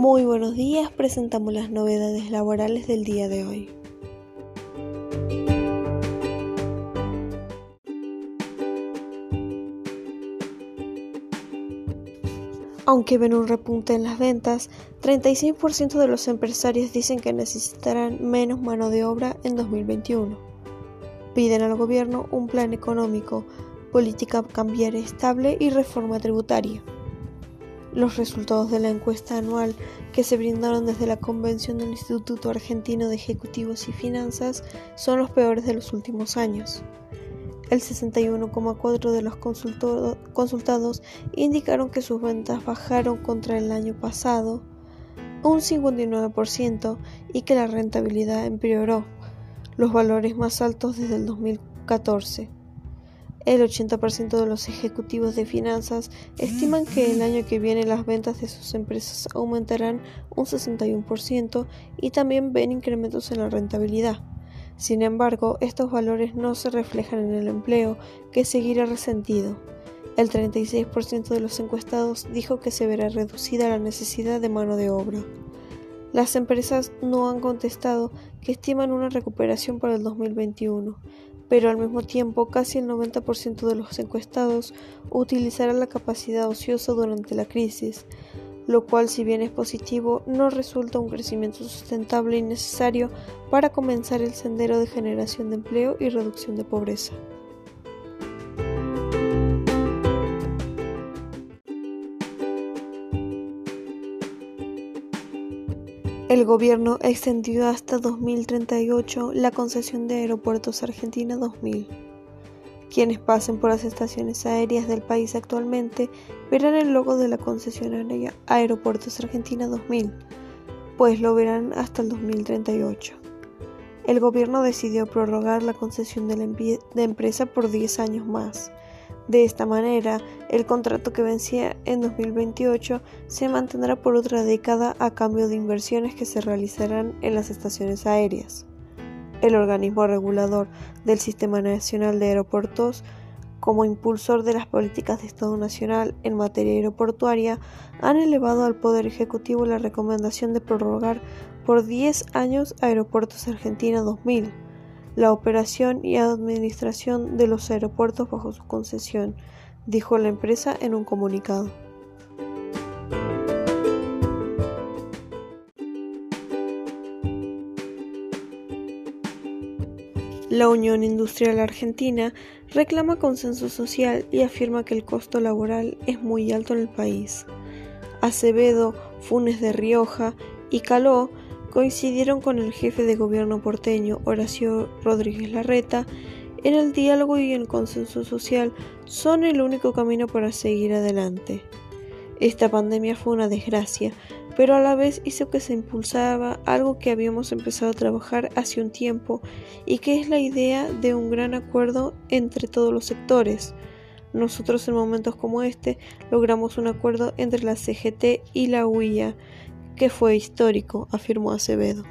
Muy buenos días, presentamos las novedades laborales del día de hoy. Aunque ven un repunte en las ventas, 36% de los empresarios dicen que necesitarán menos mano de obra en 2021. Piden al gobierno un plan económico, política cambiaria estable y reforma tributaria. Los resultados de la encuesta anual que se brindaron desde la convención del Instituto Argentino de Ejecutivos y Finanzas son los peores de los últimos años. El 61,4% de los consultados indicaron que sus ventas bajaron contra el año pasado, un 59%, y que la rentabilidad empeoró, los valores más altos desde el 2014. El 80% de los ejecutivos de finanzas estiman que el año que viene las ventas de sus empresas aumentarán un 61% y también ven incrementos en la rentabilidad. Sin embargo, estos valores no se reflejan en el empleo, que seguirá resentido. El 36% de los encuestados dijo que se verá reducida la necesidad de mano de obra. Las empresas no han contestado que estiman una recuperación para el 2021, pero al mismo tiempo casi el 90% de los encuestados utilizará la capacidad ociosa durante la crisis, lo cual si bien es positivo, no resulta un crecimiento sustentable y necesario para comenzar el sendero de generación de empleo y reducción de pobreza. El gobierno extendió hasta 2038 la concesión de Aeropuertos Argentina 2000. Quienes pasen por las estaciones aéreas del país actualmente verán el logo de la concesionaria Aeropuertos Argentina 2000, pues lo verán hasta el 2038. El gobierno decidió prorrogar la concesión de la empresa por 10 años más de esta manera, el contrato que vencía en 2028 se mantendrá por otra década a cambio de inversiones que se realizarán en las estaciones aéreas. El organismo regulador del Sistema Nacional de Aeropuertos, como impulsor de las políticas de Estado Nacional en materia aeroportuaria, han elevado al Poder Ejecutivo la recomendación de prorrogar por 10 años Aeropuertos Argentina 2000 la operación y administración de los aeropuertos bajo su concesión, dijo la empresa en un comunicado. La Unión Industrial Argentina reclama consenso social y afirma que el costo laboral es muy alto en el país. Acevedo, Funes de Rioja y Caló coincidieron con el jefe de gobierno porteño, Horacio Rodríguez Larreta, en el diálogo y el consenso social son el único camino para seguir adelante. Esta pandemia fue una desgracia, pero a la vez hizo que se impulsaba algo que habíamos empezado a trabajar hace un tiempo y que es la idea de un gran acuerdo entre todos los sectores. Nosotros en momentos como este logramos un acuerdo entre la CGT y la UIA que fue histórico, afirmó Acevedo.